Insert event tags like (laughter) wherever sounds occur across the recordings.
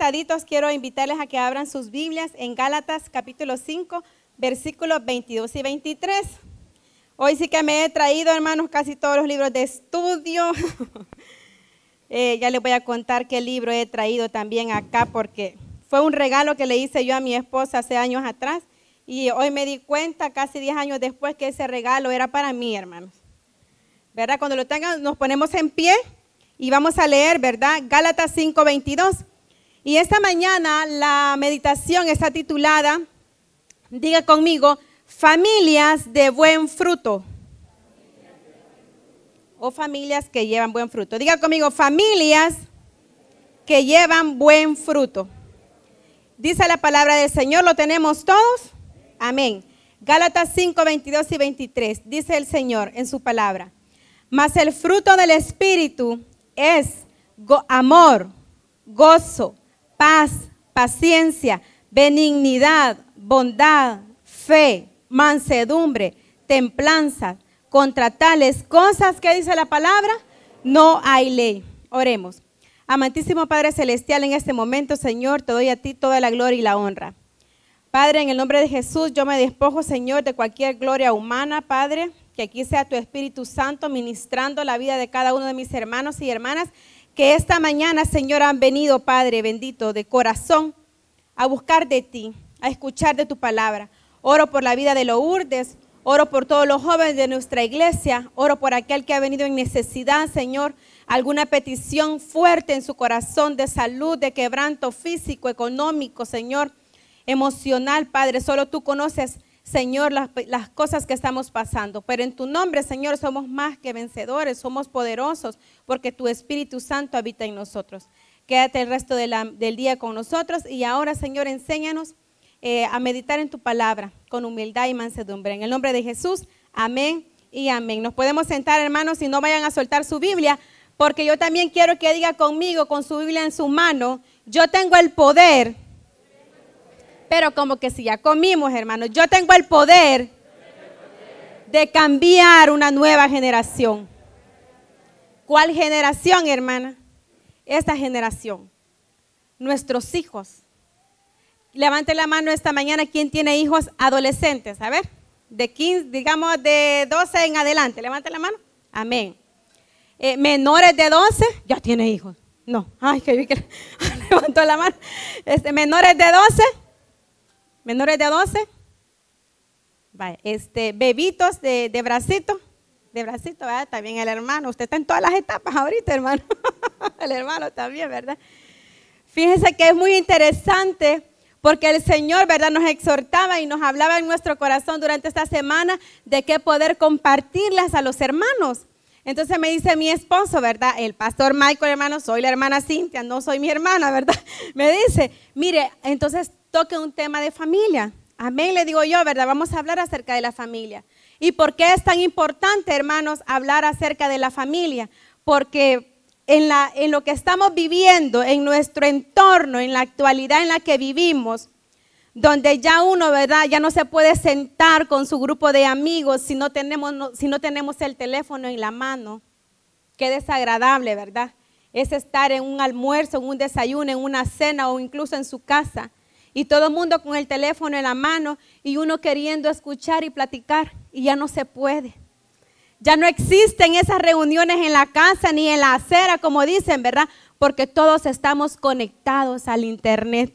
sentaditos, quiero invitarles a que abran sus Biblias en Gálatas capítulo 5, versículos 22 y 23. Hoy sí que me he traído, hermanos, casi todos los libros de estudio. (laughs) Eh, ya les voy a contar qué libro he traído también acá porque fue un regalo que le hice yo a mi esposa hace años atrás y hoy me di cuenta, casi 10 años después, que ese regalo era para mí, hermanos. ¿Verdad? Cuando lo tengan, nos ponemos en pie y vamos a leer, ¿verdad? Gálatas 5:22. Y esta mañana la meditación está titulada, diga conmigo, familias de buen fruto. O familias que llevan buen fruto. Diga conmigo, familias que llevan buen fruto. Dice la palabra del Señor, ¿lo tenemos todos? Amén. Gálatas 5, 22 y 23. Dice el Señor en su palabra. Mas el fruto del Espíritu es amor, gozo, paz, paciencia, benignidad, bondad, fe, mansedumbre, templanza. Contra tales cosas que dice la palabra, no hay ley. Oremos. Amantísimo Padre Celestial, en este momento, Señor, te doy a ti toda la gloria y la honra. Padre, en el nombre de Jesús, yo me despojo, Señor, de cualquier gloria humana, Padre que aquí sea tu Espíritu Santo ministrando la vida de cada uno de mis hermanos y hermanas que esta mañana, Señor, han venido, Padre bendito, de corazón a buscar de ti, a escuchar de tu palabra. Oro por la vida de Lourdes, oro por todos los jóvenes de nuestra iglesia, oro por aquel que ha venido en necesidad, Señor, alguna petición fuerte en su corazón de salud, de quebranto físico, económico, Señor, emocional, Padre. Solo tú conoces Señor, las, cosas que estamos pasando. Pero en tu nombre, Señor, somos más que vencedores, somos poderosos, porque tu Espíritu Santo habita en nosotros. Quédate el resto del día con nosotros y ahora, Señor, enséñanos eh, a meditar en tu palabra con humildad y mansedumbre. En el nombre de Jesús, amén y amén. Nos podemos sentar, hermanos, y no vayan a soltar su Biblia, porque yo también quiero que diga conmigo, con su Biblia en su mano, yo tengo el poder pero como que si ya comimos, hermanos, yo tengo el poder de cambiar una nueva generación. ¿Cuál generación, hermana? Esta generación. Nuestros hijos. Levante la mano esta mañana quien tiene hijos adolescentes. A ver, de 15, digamos de 12 en adelante. Levante la mano. Amén. Eh, menores de 12, ya tiene hijos. No, ay, que vi que (laughs) levantó la mano. Este, menores de 12, menores de 12, este, bebitos de, de bracito, de bracito, ¿verdad? También el hermano, usted está en todas las etapas ahorita, hermano. (laughs) el hermano también, ¿verdad? Fíjense que es muy interesante porque el Señor, ¿verdad? Nos exhortaba y nos hablaba en nuestro corazón durante esta semana de qué poder compartirlas a los hermanos. Entonces me dice mi esposo, ¿verdad? El pastor Michael, hermano, soy la hermana Cintia, no soy mi hermana, ¿verdad? (laughs) Me dice, mire, entonces toque un tema de familia. Amén, le digo yo, ¿verdad? Vamos a hablar acerca de la familia. ¿Y por qué es tan importante, hermanos, hablar acerca de la familia? Porque en, lo que estamos viviendo, en nuestro entorno, en la actualidad en la que vivimos, donde ya uno, ¿verdad? Ya no se puede sentar con su grupo de amigos si no tenemos el teléfono en la mano. Qué desagradable, ¿verdad? Es estar en un almuerzo, en un desayuno, en una cena o incluso en su casa y todo el mundo con el teléfono en la mano y uno queriendo escuchar y platicar y ya no se puede. Ya no existen esas reuniones en la casa ni en la acera, como dicen, ¿verdad? Porque todos estamos conectados al Internet.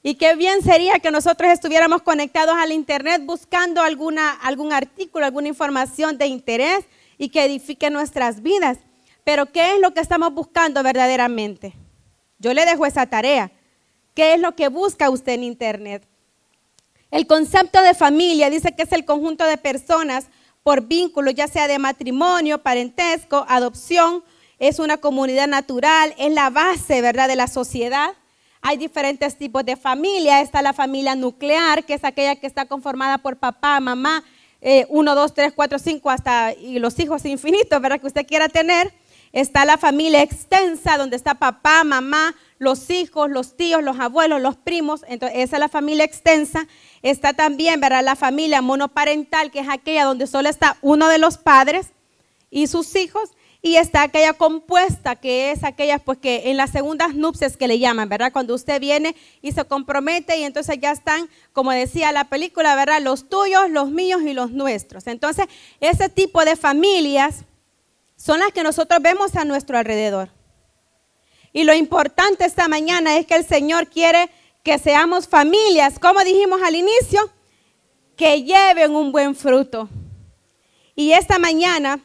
Y qué bien sería que nosotros estuviéramos conectados al Internet buscando alguna, algún artículo, alguna información de interés y que edifique nuestras vidas. Pero ¿qué es lo que estamos buscando verdaderamente? Yo le dejo esa tarea. ¿Qué es lo que busca usted en Internet? El concepto de familia dice que es el conjunto de personas por vínculo, ya sea de matrimonio, parentesco, adopción, es una comunidad natural, es la base, ¿verdad?, de la sociedad. Hay diferentes tipos de familia. Está la familia nuclear, que es aquella que está conformada por papá, mamá, eh, uno, dos, tres, cuatro, cinco, hasta y los hijos infinitos, ¿verdad?, que usted quiera tener. Está la familia extensa, donde está papá, mamá, los hijos, los tíos, los abuelos, los primos. Entonces, esa es la familia extensa. Está también, ¿verdad? La familia monoparental, que es aquella donde solo está uno de los padres y sus hijos. y está aquella compuesta, que es aquella, pues que en las segundas nupcias que le llaman, ¿verdad? Cuando usted viene y se compromete y entonces ya están, como decía la película, ¿verdad? Los tuyos, los míos y los nuestros. Entonces, ese tipo de familias son las que nosotros vemos a nuestro alrededor. Y lo importante esta mañana es que el Señor quiere que seamos familias, como dijimos al inicio, que lleven un buen fruto. Y esta mañana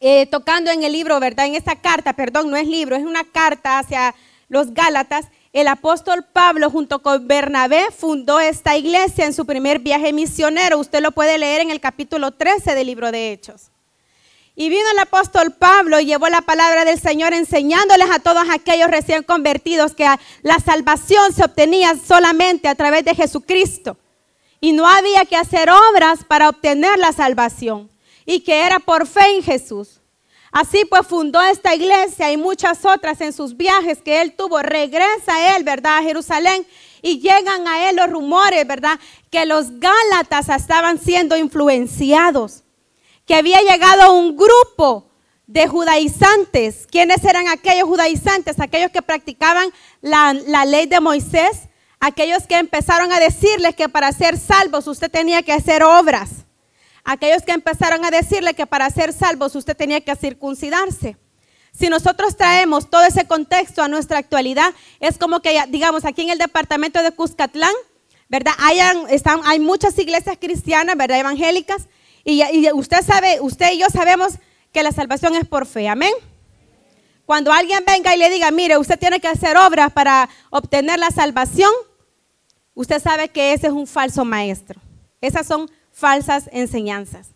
eh, tocando en el libro, ¿verdad? En esta carta, perdón, no es libro, es una carta hacia los Gálatas. El apóstol Pablo junto con Bernabé fundó esta iglesia en su primer viaje misionero. Usted lo puede leer en el capítulo 13 del libro de Hechos. Y vino el apóstol Pablo y llevó la palabra del Señor enseñándoles a todos aquellos recién convertidos que la salvación se obtenía solamente a través de Jesucristo. Y no había que hacer obras para obtener la salvación y que era por fe en Jesús. Así pues fundó esta iglesia y muchas otras en sus viajes que él tuvo. Regresa él, ¿verdad? A Jerusalén y llegan a él los rumores, ¿verdad? Que los Gálatas estaban siendo influenciados, que había llegado un grupo de judaizantes. ¿Quiénes eran aquellos judaizantes? Aquellos que practicaban la, ley de Moisés, aquellos que empezaron a decirles que para ser salvos usted tenía que hacer obras aquellos que empezaron a decirle que para ser salvos usted tenía que circuncidarse. Si nosotros traemos todo ese contexto a nuestra actualidad, es como que, digamos, aquí en el departamento de Cuscatlán, ¿verdad? hay muchas iglesias cristianas, ¿verdad? Evangélicas, y, usted sabe, usted y yo sabemos que la salvación es por fe, amén. Cuando alguien venga y le diga, mire, usted tiene que hacer obras para obtener la salvación, usted sabe que ese es un falso maestro. Esas son falsas enseñanzas.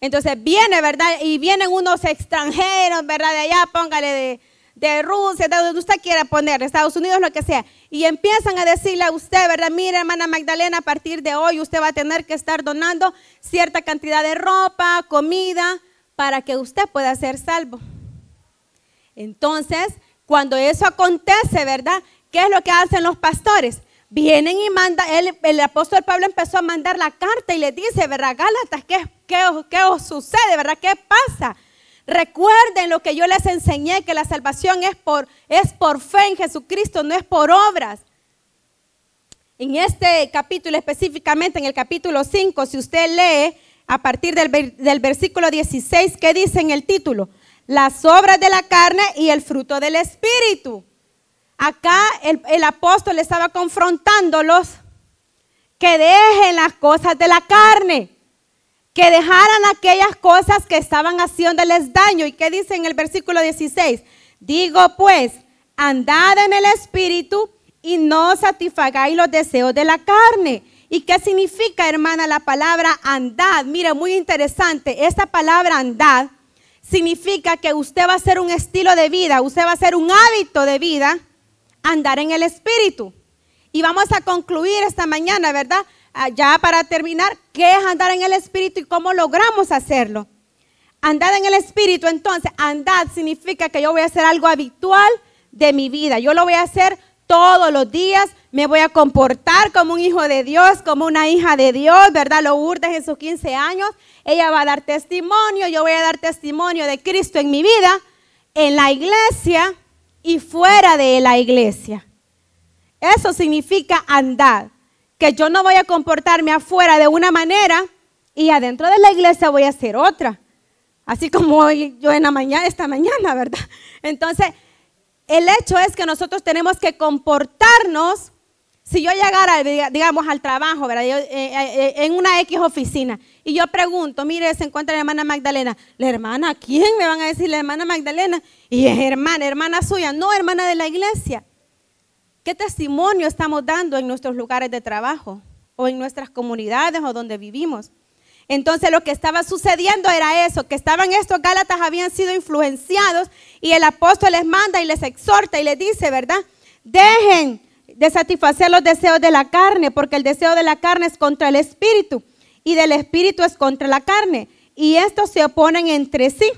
Entonces viene, ¿verdad? Y vienen unos extranjeros, ¿verdad? De allá, póngale de, de Rusia, de donde usted quiera poner, Estados Unidos, lo que sea. Y empiezan a decirle a usted, ¿verdad? Mire, hermana Magdalena, a partir de hoy usted va a tener que estar donando cierta cantidad de ropa, comida, para que usted pueda ser salvo. Entonces, cuando eso acontece, ¿verdad? ¿Qué es lo que hacen los pastores? vienen y manda, el, apóstol Pablo empezó a mandar la carta y le dice, ¿verdad, Gálatas? ¿Qué, qué, os sucede? ¿Verdad? ¿Qué pasa? Recuerden lo que yo les enseñé, que la salvación es por, es por fe en Jesucristo, no es por obras. En este capítulo específicamente, en el capítulo 5, si usted lee a partir del, del versículo 16, ¿qué dice en el título? Las obras de la carne y el fruto del Espíritu. Acá el, apóstol estaba confrontándolos que dejen las cosas de la carne, que dejaran aquellas cosas que estaban haciéndoles daño. ¿Y qué dice en el versículo 16? Digo pues, andad en el espíritu y no satisfagáis los deseos de la carne. ¿Y qué significa, hermana, la palabra andad? Mire, muy interesante. Esta palabra andad significa que usted va a ser un estilo de vida, usted va a ser un hábito de vida andar en el Espíritu. Y vamos a concluir esta mañana, ¿verdad? Ah, ya para terminar, ¿qué es andar en el Espíritu y cómo logramos hacerlo? Andar en el Espíritu, entonces, andar significa que yo voy a hacer algo habitual de mi vida. Yo lo voy a hacer todos los días, me voy a comportar como un hijo de Dios, como una hija de Dios, ¿verdad? Lo urdes en sus 15 años, ella va a dar testimonio, yo voy a dar testimonio de Cristo en mi vida, en la iglesia, y fuera de la iglesia. Eso significa andar, que yo no voy a comportarme afuera de una manera y adentro de la iglesia voy a hacer otra. Así como hoy, yo en la mañana, esta mañana, ¿verdad? Entonces, el hecho es que nosotros tenemos que comportarnos si yo llegara, digamos, al trabajo, ¿verdad? Eh, eh, eh, en una X oficina, y yo pregunto, mire, se encuentra la hermana Magdalena. ¿La hermana quién? Me van a decir la hermana Magdalena. Y es hermana, hermana suya, no hermana de la iglesia. ¿Qué testimonio estamos dando en nuestros lugares de trabajo? O en nuestras comunidades o donde vivimos. Entonces lo que estaba sucediendo era eso, que estaban estos Gálatas, habían sido influenciados y el apóstol les manda y les exhorta y les dice, ¿verdad? Dejen de satisfacer los deseos de la carne, porque el deseo de la carne es contra el espíritu y del espíritu es contra la carne. Y estos se oponen entre sí,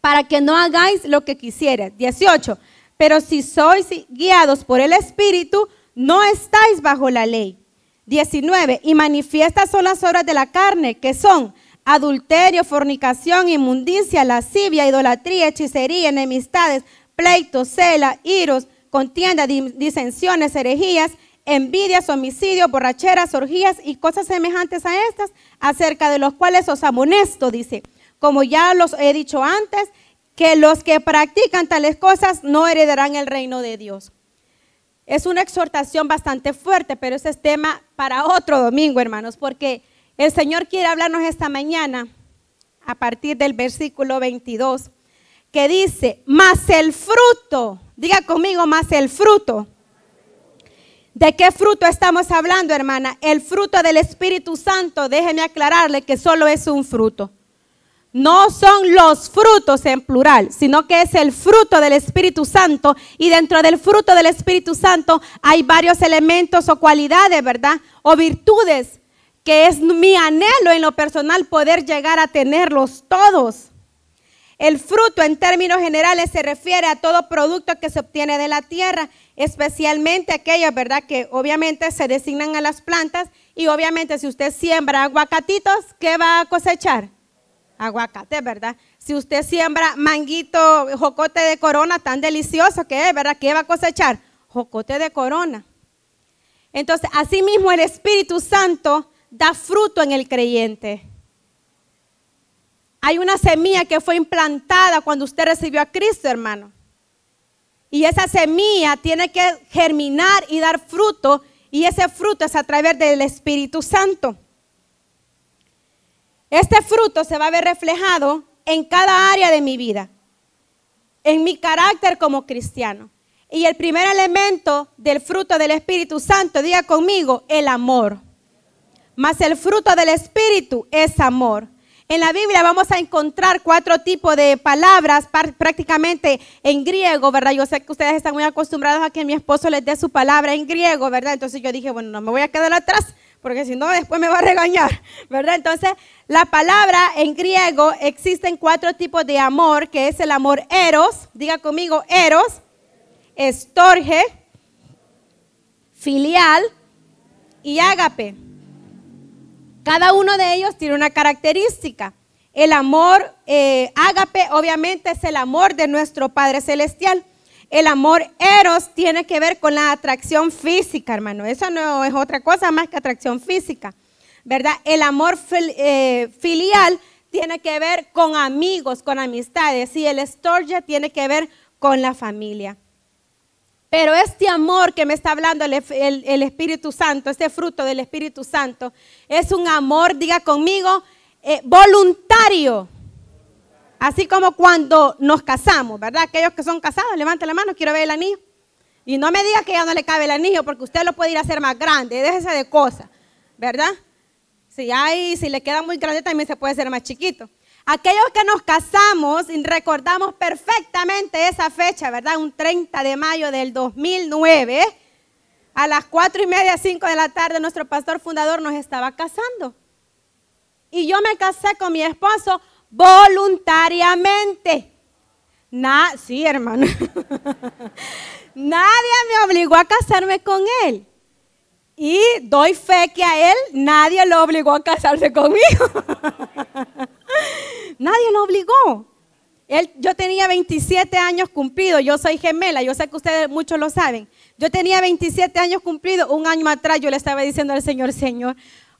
para que no hagáis lo que quisieras. 18. Pero si sois guiados por el espíritu, no estáis bajo la ley. 19. Y manifiestas son las obras de la carne, que son adulterio, fornicación, inmundicia, lascivia, idolatría, hechicería, enemistades, pleitos, cela, iros, contienda, disensiones, herejías, envidias, homicidios, borracheras, orgías y cosas semejantes a estas, acerca de los cuales os amonesto, dice, como ya los he dicho antes, que los que practican tales cosas no heredarán el reino de Dios. Es una exhortación bastante fuerte, pero ese es tema para otro domingo, hermanos, porque el Señor quiere hablarnos esta mañana a partir del versículo 22, que dice, más el fruto, diga conmigo, más el fruto. ¿De qué fruto estamos hablando, hermana? El fruto del Espíritu Santo, déjeme aclararle que solo es un fruto. No son los frutos en plural, sino que es el fruto del Espíritu Santo. Y dentro del fruto del Espíritu Santo hay varios elementos o cualidades, ¿verdad? O virtudes que es mi anhelo en lo personal poder llegar a tenerlos todos. El fruto en términos generales se refiere a todo producto que se obtiene de la tierra, especialmente aquellos, ¿verdad? Que obviamente se designan a las plantas y obviamente si usted siembra aguacatitos, ¿qué va a cosechar? Aguacate, ¿verdad? Si usted siembra manguito, jocote de corona, tan delicioso que es, ¿verdad? ¿Qué va a cosechar? Jocote de corona. Entonces, asimismo el Espíritu Santo da fruto en el creyente. Hay una semilla que fue implantada cuando usted recibió a Cristo, hermano. Y esa semilla tiene que germinar y dar fruto. Y ese fruto es a través del Espíritu Santo. Este fruto se va a ver reflejado en cada área de mi vida. En mi carácter como cristiano. Y el primer elemento del fruto del Espíritu Santo, diga conmigo, el amor. Mas el fruto del Espíritu es amor. En la Biblia vamos a encontrar cuatro tipos de palabras prácticamente en griego, ¿verdad? Yo sé que ustedes están muy acostumbrados a que mi esposo les dé su palabra en griego, ¿verdad? Entonces yo dije, bueno, no me voy a quedar atrás, porque si no después me va a regañar, ¿verdad? Entonces, la palabra en griego existen cuatro tipos de amor, que es el amor eros, diga conmigo, eros, estorge, filial y ágape. Cada uno de ellos tiene una característica. El amor eh, obviamente es el amor de nuestro Padre Celestial. El amor eros tiene que ver con la atracción física, hermano. Eso no es otra cosa más que atracción física, ¿verdad? El amor eh, filial tiene que ver con amigos, con amistades. Y el storge tiene que ver con la familia. Pero este amor que me está hablando el, Espíritu Santo, este fruto del Espíritu Santo, es un amor, diga conmigo, eh, voluntario. Así como cuando nos casamos, ¿verdad? Aquellos que son casados, levanten la mano, quiero ver el anillo. Y no me diga que ya no le cabe el anillo, porque usted lo puede ir a hacer más grande, déjese de cosas, ¿verdad? Si hay, si le queda muy grande, también se puede hacer más chiquito. Aquellos que nos casamos recordamos perfectamente esa fecha, ¿verdad? Un 30 de mayo del 2009, a las 4 y media, 5 de la tarde, nuestro pastor fundador nos estaba casando. Y yo me casé con mi esposo voluntariamente. sí, hermano. (laughs) Nadie me obligó a casarme con él. Y doy fe que a él nadie lo obligó a casarse conmigo. (laughs) Nadie lo obligó. Él, yo tenía 27 años cumplidos, yo soy gemela, yo sé que ustedes muchos lo saben. Yo tenía 27 años cumplidos, un año atrás yo le estaba diciendo al Señor, Señor,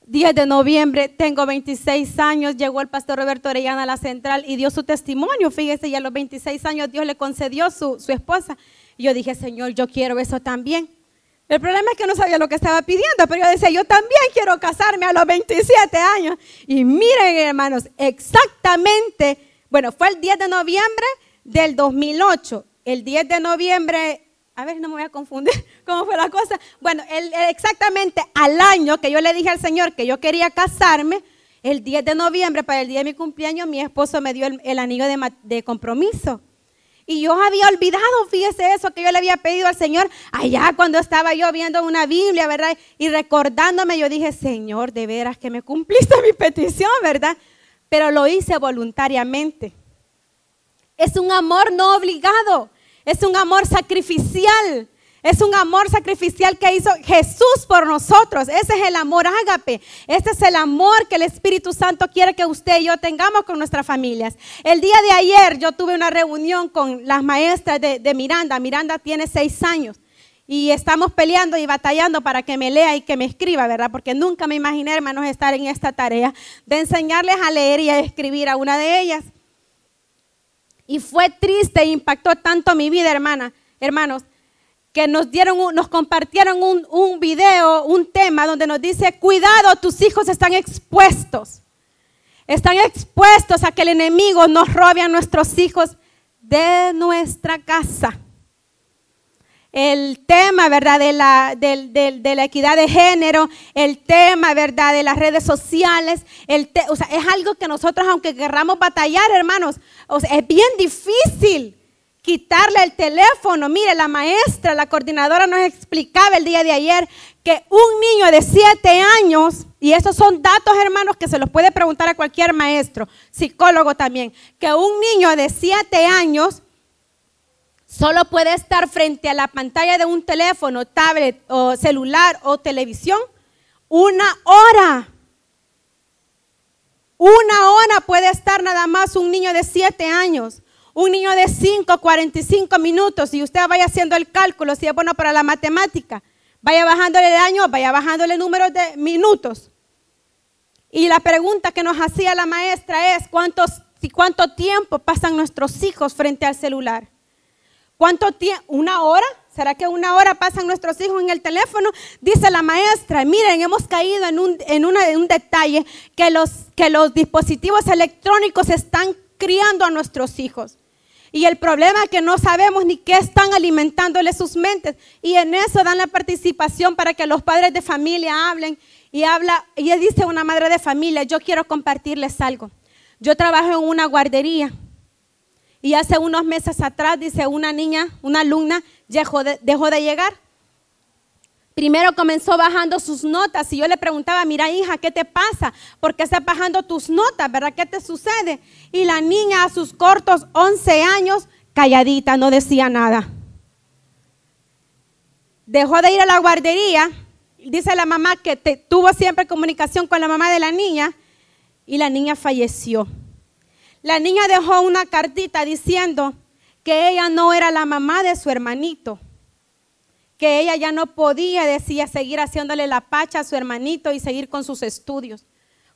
10 de noviembre, tengo 26 años, llegó el pastor Roberto Orellana a la central y dio su testimonio, fíjese, y a los 26 años Dios le concedió su, su esposa. Y yo dije, Señor, yo quiero eso también. El problema es que no sabía lo que estaba pidiendo, pero yo decía, yo también quiero casarme a los 27 años. Y miren, hermanos, exactamente, bueno, fue el 10 de noviembre del 2008. El 10 de noviembre, a ver, no me voy a confundir (laughs) cómo fue la cosa. Bueno, exactamente al año que yo le dije al Señor que yo quería casarme, el 10 de noviembre, para el día de mi cumpleaños, mi esposo me dio el, anillo de compromiso. Y yo había olvidado, fíjese eso, que yo le había pedido al Señor allá cuando estaba yo viendo una Biblia, ¿verdad? Y recordándome, yo dije, Señor, de veras que me cumpliste (laughs) mi petición, ¿verdad? Pero lo hice voluntariamente. Es un amor no obligado, es un amor sacrificial, Es un amor sacrificial que hizo Jesús por nosotros. Ese es el amor ágape. Este es el amor que el Espíritu Santo quiere que usted y yo tengamos con nuestras familias. El día de ayer yo tuve una reunión con las maestras de, Miranda. Miranda tiene seis años. Y estamos peleando y batallando para que me lea y que me escriba, ¿verdad? Porque nunca me imaginé, hermanos, estar en esta tarea de enseñarles a leer y a escribir a una de ellas. Y fue triste e impactó tanto mi vida, hermana, hermanos, que nos dieron, nos compartieron un, un video, un tema donde nos dice, cuidado, tus hijos están expuestos. Están expuestos a que el enemigo nos robe a nuestros hijos de nuestra casa. El tema, ¿verdad? De la, de, la equidad de género, el tema, ¿verdad? De las redes sociales. El o sea, es algo que nosotros, aunque querramos batallar, hermanos, es bien difícil quitarle el teléfono. Mire, la maestra, la coordinadora nos explicaba el día de ayer que un niño de siete años, y estos son datos hermanos que se los puede preguntar a cualquier maestro, psicólogo también, que un niño de siete años solo puede estar frente a la pantalla de un teléfono, tablet o celular o televisión una hora. Una hora puede estar nada más un niño de siete años. Un niño de 5, 45 minutos, y usted vaya haciendo el cálculo, si es bueno para la matemática, vaya bajándole el año, vaya bajándole el número de minutos. Y la pregunta que nos hacía la maestra es, ¿cuántos, ¿cuánto tiempo pasan nuestros hijos frente al celular? ¿Cuánto tiempo? ¿Una hora? ¿Será que una hora pasan nuestros hijos en el teléfono? Dice la maestra, miren, hemos caído en un, en un detalle, que los, que los dispositivos electrónicos están criando a nuestros hijos. Y el problema es que no sabemos ni qué están alimentándole sus mentes. Y en eso dan la participación para que los padres de familia hablen. Y habla, y dice una madre de familia, yo quiero compartirles algo. Yo trabajo en una guardería. Y hace unos meses atrás, dice una niña, una alumna, dejó de, dejó de llegar. Primero comenzó bajando sus notas y yo le preguntaba, mira hija, ¿qué te pasa? ¿Por qué estás bajando tus notas? ¿Verdad? ¿Qué te sucede? Y la niña a sus cortos 11 años, calladita, no decía nada. Dejó de ir a la guardería, dice la mamá que tuvo siempre comunicación con la mamá de la niña y la niña falleció. La niña dejó una cartita diciendo que ella no era la mamá de su hermanito que ella ya no podía, decía, seguir haciéndole la pacha a su hermanito y seguir con sus estudios.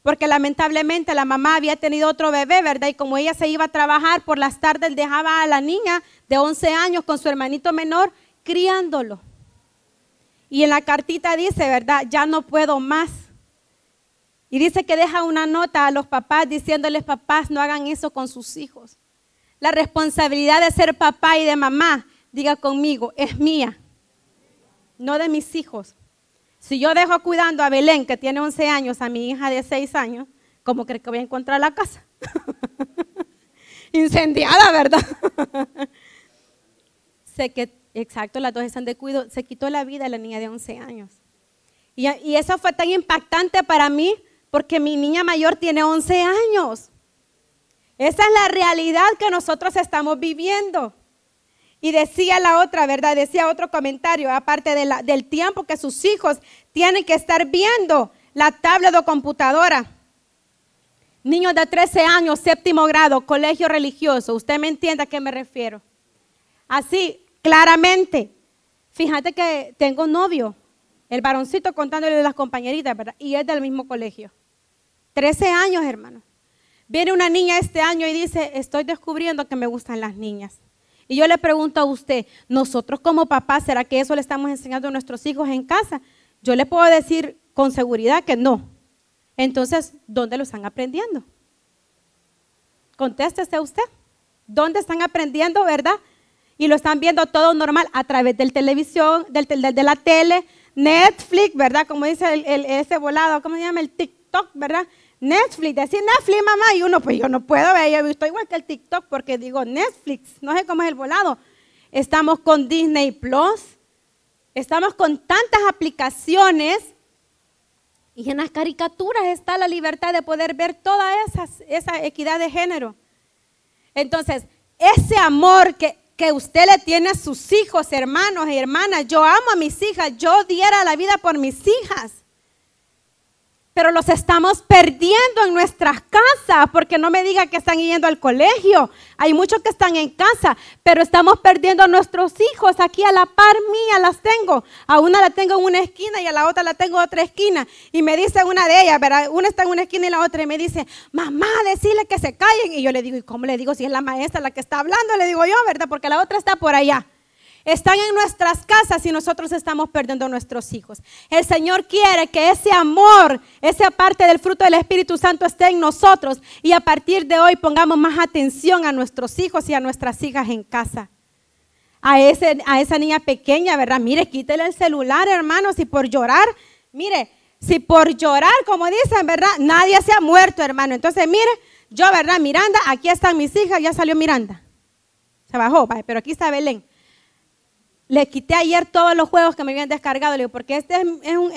Porque lamentablemente la mamá había tenido otro bebé, ¿verdad? Y como ella se iba a trabajar por las tardes, dejaba a la niña de 11 años con su hermanito menor criándolo. Y en la cartita dice, ¿verdad? Ya no puedo más. Y dice que deja una nota a los papás diciéndoles, papás, no hagan eso con sus hijos. La responsabilidad de ser papá y de mamá, diga conmigo, es mía no de mis hijos. Si yo dejo cuidando a Belén, que tiene 11 años, a mi hija de 6 años, ¿cómo cree que voy a encontrar la casa? (laughs) Incendiada, ¿verdad? (laughs) sé que, exacto, las dos están de cuidado. Se quitó la vida de la niña de 11 años. Y eso fue tan impactante para mí porque mi niña mayor tiene 11 años. Esa es la realidad que nosotros estamos viviendo. Y decía la otra, ¿verdad? Decía otro comentario, aparte del tiempo que sus hijos tienen que estar viendo la tablet o computadora. Niños de 13 años, séptimo grado, colegio religioso. Usted me entiende a qué me refiero. Así, claramente. Fíjate que tengo un novio, el varoncito contándole de las compañeritas, ¿verdad? Y es del mismo colegio. 13 años, hermano. Viene una niña este año y dice, estoy descubriendo que me gustan las niñas. Y yo le pregunto a usted, nosotros como papás, ¿será que eso le estamos enseñando a nuestros hijos en casa? Yo le puedo decir con seguridad que no. Entonces, ¿dónde lo están aprendiendo? Contéstese usted. ¿Dónde están aprendiendo, verdad? Y lo están viendo todo normal a través del televisión, del, de la tele, Netflix, ¿verdad? Como dice el, ese volado, ¿cómo se llama? El TikTok, ¿verdad? Netflix, decir Netflix, mamá, y uno, pues yo no puedo ver, yo he visto igual que el TikTok porque digo Netflix, no sé cómo es el volado. Estamos con Disney Plus, estamos con tantas aplicaciones y en las caricaturas está la libertad de poder ver toda esa equidad de género. Entonces, ese amor que que usted le tiene a sus hijos, hermanos y hermanas. Yo amo a mis hijas, yo diera la vida por mis hijas pero los estamos perdiendo en nuestras casas, porque no me diga que están yendo al colegio. Hay muchos que están en casa, pero estamos perdiendo a nuestros hijos. Aquí a la par mía las tengo. A una la tengo en una esquina y a la otra la tengo en otra esquina. Y me dice una de ellas, ¿verdad? una está en una esquina y la otra, y me dice, mamá, decirle que se callen. Y yo le digo, ¿y cómo le digo si es la maestra la que está hablando? Le digo yo, ¿verdad? Porque la otra está por allá están en nuestras casas y nosotros estamos perdiendo a nuestros hijos. El Señor quiere que ese amor, esa parte del fruto del Espíritu Santo esté en nosotros y a partir de hoy pongamos más atención a nuestros hijos y a nuestras hijas en casa. A, ese, a esa niña pequeña, ¿verdad? Mire, quítele el celular, hermanos, si por llorar, mire, si por llorar, como dicen, ¿verdad? Nadie se ha muerto, hermano. Entonces, mire, yo, ¿verdad? Miranda, aquí están mis hijas, ya salió Miranda. Se bajó, pero aquí está Belén. Le quité ayer todos los juegos que me habían descargado, le digo, porque este es, un,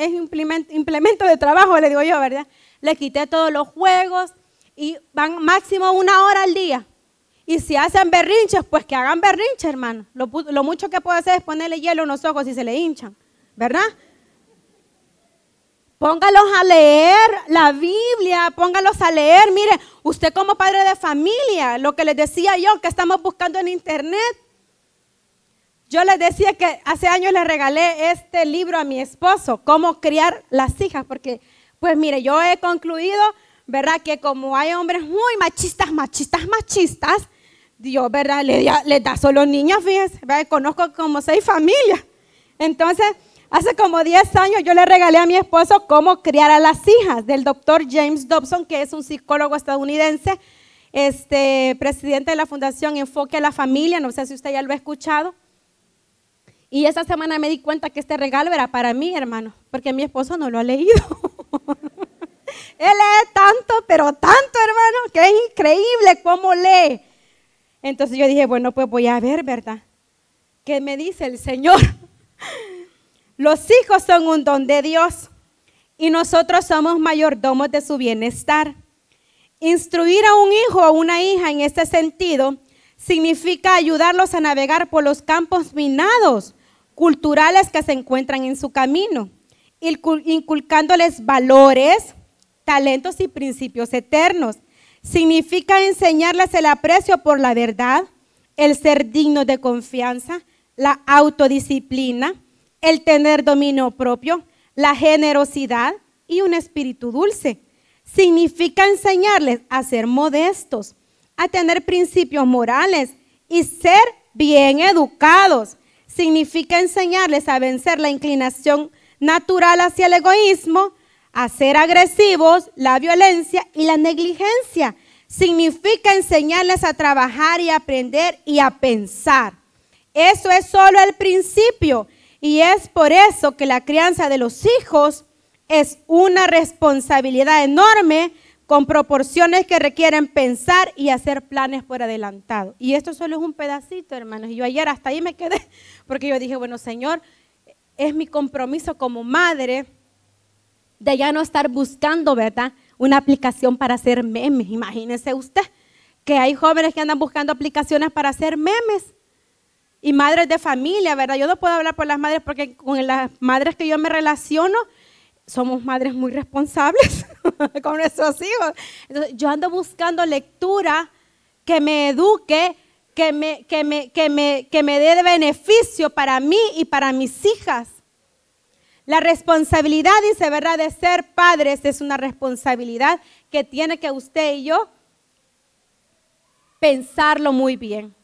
implemento, de trabajo, le digo yo, ¿verdad? Le quité todos los juegos y van máximo una hora al día. Y si hacen berrinches, pues que hagan berrinches, hermano. Lo, lo, mucho que puedo hacer es ponerle hielo en los ojos y se le hinchan, ¿verdad? Póngalos a leer la Biblia, póngalos a leer. Mire, usted como padre de familia, lo que les decía yo, que estamos buscando en internet, yo les decía que hace años le regalé este libro a mi esposo, Cómo criar las hijas, porque pues mire, yo he concluido, ¿verdad? Que como hay hombres muy machistas, machistas, machistas, Dios, ¿verdad? Le, da solo niñas, fíjense, ¿verdad? conozco como seis familias. Entonces, hace como 10 años yo le regalé a mi esposo Cómo criar a las hijas, del doctor James Dobson, que es un psicólogo estadounidense, este, presidente de la Fundación Enfoque a la Familia, no sé si usted ya lo ha escuchado. Y esa semana me di cuenta que este regalo era para mí, hermano, porque mi esposo no lo ha leído. (laughs) Él lee tanto, pero tanto, hermano, que es increíble cómo lee. Entonces yo dije, bueno, pues voy a ver, ¿verdad? ¿Qué me dice el Señor? (laughs) Los hijos son un don de Dios y nosotros somos mayordomos de su bienestar. Instruir a un hijo o una hija en este sentido significa ayudarlos a navegar por los campos minados culturales que se encuentran en su camino, inculcándoles valores, talentos y principios eternos. Significa enseñarles el aprecio por la verdad, el ser digno de confianza, la autodisciplina, el tener dominio propio, la generosidad y un espíritu dulce. Significa enseñarles a ser modestos, a tener principios morales y ser bien educados, significa enseñarles a vencer la inclinación natural hacia el egoísmo, a ser agresivos, la violencia y la negligencia. Significa enseñarles a trabajar y aprender y a pensar. Eso es solo el principio y es por eso que la crianza de los hijos es una responsabilidad enorme con proporciones que requieren pensar y hacer planes por adelantado. Y esto solo es un pedacito, hermanos. Y yo ayer hasta ahí me quedé, (laughs) porque yo dije, bueno, Señor, es mi compromiso como madre de ya no estar buscando, ¿verdad? Una aplicación para hacer memes. Imagínese usted que hay jóvenes que andan buscando aplicaciones para hacer memes. Y madres de familia, ¿verdad? Yo no puedo hablar por las madres porque con las madres que yo me relaciono, somos madres muy responsables (laughs) (laughs) con nuestros hijos. Yo ando buscando lectura que me eduque, que me, que me, que me, que me dé beneficio para mí y para mis hijas. La responsabilidad, dice, ¿verdad?, de ser padres es una responsabilidad que tiene que usted y yo pensarlo muy bien.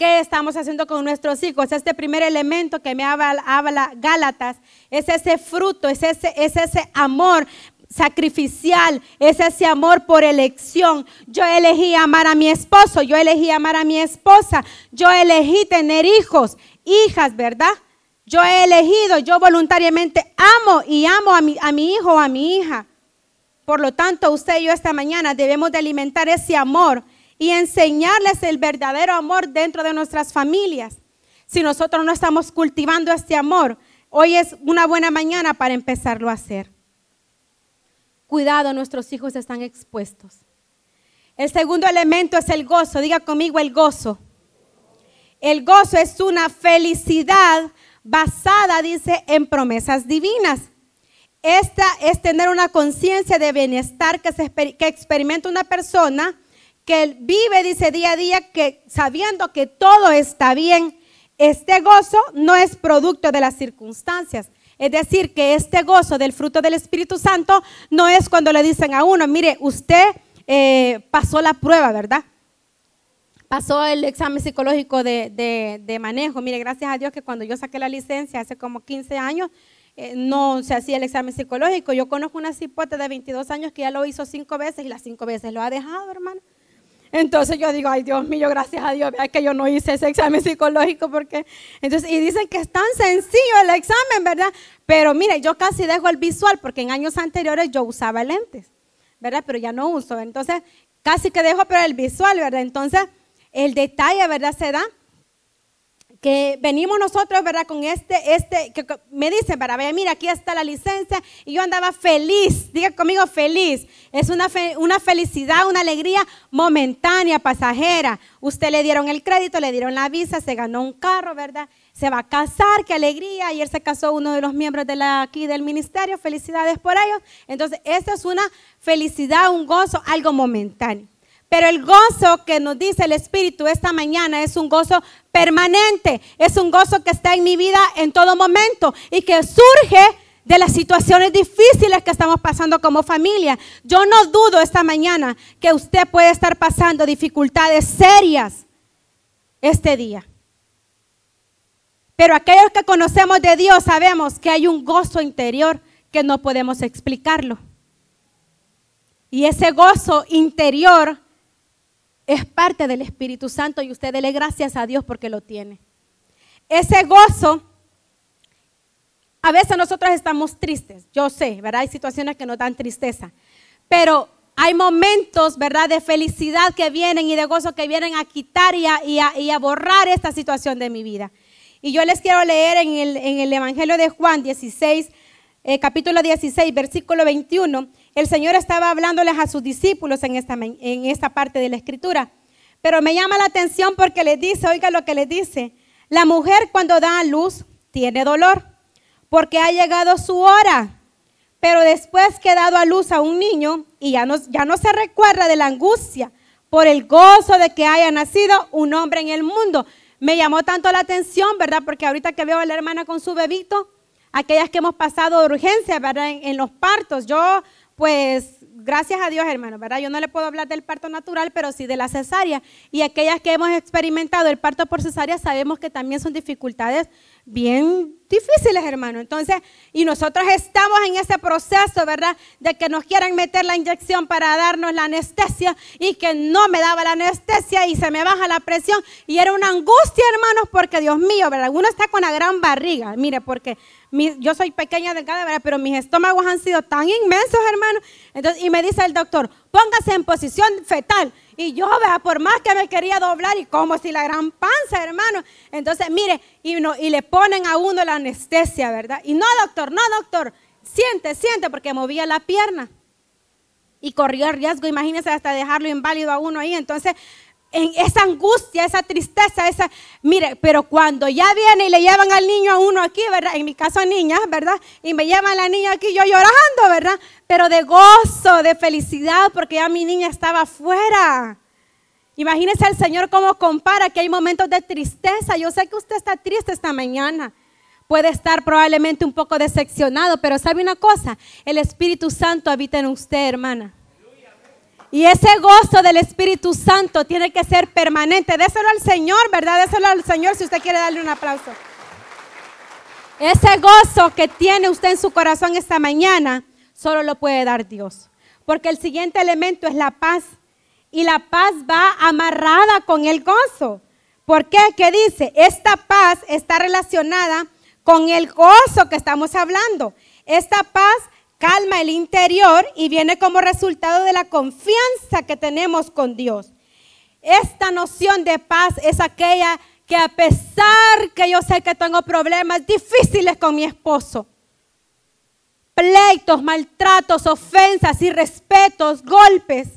¿Qué estamos haciendo con nuestros hijos? Este primer elemento que me habla, Gálatas es ese fruto, es ese, es ese amor sacrificial, es ese amor por elección. Yo elegí amar a mi esposo, yo elegí amar a mi esposa, yo elegí tener hijos, hijas, ¿verdad? Yo he elegido, yo voluntariamente amo y amo a mi, a mi hijo o a mi hija. Por lo tanto, usted y yo esta mañana debemos de alimentar ese amor y enseñarles el verdadero amor dentro de nuestras familias. Si nosotros no estamos cultivando este amor, hoy es una buena mañana para empezarlo a hacer. Cuidado, nuestros hijos están expuestos. El segundo elemento es el gozo. Diga conmigo el gozo. El gozo es una felicidad basada, dice, en promesas divinas. Esta es tener una conciencia de bienestar que, se, que experimenta una persona que vive, dice, día a día, que sabiendo que todo está bien. Este gozo no es producto de las circunstancias. Es decir, que este gozo del fruto del Espíritu Santo no es cuando le dicen a uno, mire, usted eh, pasó la prueba, ¿verdad? Pasó el examen psicológico de, manejo. Mire, gracias a Dios que cuando yo saqué la licencia hace como 15 años, eh, no se hacía el examen psicológico. Yo conozco una cipote de 22 años que ya lo hizo cinco veces y las cinco veces lo ha dejado, hermano. Entonces yo digo, ay Dios mío, gracias a Dios, vea que yo no hice ese examen psicológico porque, entonces, y dicen que es tan sencillo el examen, ¿verdad? Pero mire, yo casi dejo el visual porque en años anteriores yo usaba lentes, ¿verdad? Pero ya no uso, entonces casi que dejo pero el visual, ¿verdad? Entonces el detalle, ¿verdad? Se da que venimos nosotros, ¿verdad? Con este, este, que me dicen, para mira, aquí está la licencia, y yo andaba feliz, diga conmigo feliz, es una, una felicidad, una alegría momentánea, pasajera. Usted le dieron el crédito, le dieron la visa, se ganó un carro, ¿verdad? Se va a casar, qué alegría, ayer se casó uno de los miembros de la, aquí del ministerio, felicidades por ellos. Entonces, esa es una felicidad, un gozo, algo momentáneo. Pero el gozo que nos dice el Espíritu esta mañana es un gozo permanente, es un gozo que está en mi vida en todo momento y que surge de las situaciones difíciles que estamos pasando como familia. Yo no dudo esta mañana que usted puede estar pasando dificultades serias este día. Pero aquellos que conocemos de Dios sabemos que hay un gozo interior que no podemos explicarlo. Y ese gozo interior es parte del Espíritu Santo y usted dele gracias a Dios porque lo tiene. Ese gozo, a veces nosotros estamos tristes, yo sé, ¿verdad? Hay situaciones que nos dan tristeza, pero hay momentos, ¿verdad?, de felicidad que vienen y de gozo que vienen a quitar y a, borrar esta situación de mi vida. Y yo les quiero leer en el, Evangelio de Juan 16, eh, capítulo 16, versículo 21 el Señor estaba hablándoles a sus discípulos en esta, en esta parte de la escritura. Pero me llama la atención porque les dice, oiga lo que les dice, la mujer cuando da a luz tiene dolor porque ha llegado su hora. Pero después que ha dado a luz a un niño y ya no, ya no se recuerda de la angustia por el gozo de que haya nacido un hombre en el mundo. Me llamó tanto la atención, ¿verdad? Porque ahorita que veo a la hermana con su bebito, aquellas que hemos pasado de urgencia, ¿verdad? En, en los partos. Yo pues gracias a Dios, hermano, ¿verdad? Yo no le puedo hablar del parto natural, pero sí de la cesárea. Y aquellas que hemos experimentado el parto por cesárea sabemos que también son dificultades bien difíciles, hermano. Entonces, y nosotros estamos en ese proceso, ¿verdad? De que nos quieran meter la inyección para darnos la anestesia y que no me daba la anestesia y se me baja la presión. Y era una angustia, hermanos, porque Dios mío, ¿verdad? Uno está con una gran barriga, mire, porque yo soy pequeña, delgada, ¿verdad? Pero mis estómagos han sido tan inmensos, hermano. Entonces, y me dice el doctor, póngase en posición fetal. Y yo, vea, por más que me quería doblar, y como si la gran panza, hermano. Entonces, mire, y, y le ponen a uno la anestesia, ¿verdad? Y no, doctor, no, doctor, siente, siente, porque movía la pierna. Y corría el riesgo, imagínese, hasta dejarlo inválido a uno ahí. Entonces, en esa angustia, esa tristeza, esa, mire, pero cuando ya viene y le llevan al niño a uno aquí, ¿verdad? En mi caso niñas, ¿verdad? Y me llevan a la niña aquí yo llorando, ¿verdad? Pero de gozo, de felicidad, porque ya mi niña estaba afuera. Imagínese al Señor cómo compara que hay momentos de tristeza. Yo sé que usted está triste esta mañana. Puede estar probablemente un poco decepcionado, pero ¿sabe una cosa? El Espíritu Santo habita en usted, hermana. Y ese gozo del Espíritu Santo tiene que ser permanente. Déselo al Señor, ¿verdad? Déselo al Señor si usted quiere darle un aplauso. Ese gozo que tiene usted en su corazón esta mañana, solo lo puede dar Dios. Porque el siguiente elemento es la paz. Y la paz va amarrada con el gozo. ¿Por qué? ¿Qué dice? Esta paz está relacionada con el gozo que estamos hablando. Esta paz calma el interior y viene como resultado de la confianza que tenemos con Dios. Esta noción de paz es aquella que a pesar que yo sé que tengo problemas difíciles con mi esposo, pleitos, maltratos, ofensas, irrespetos, golpes,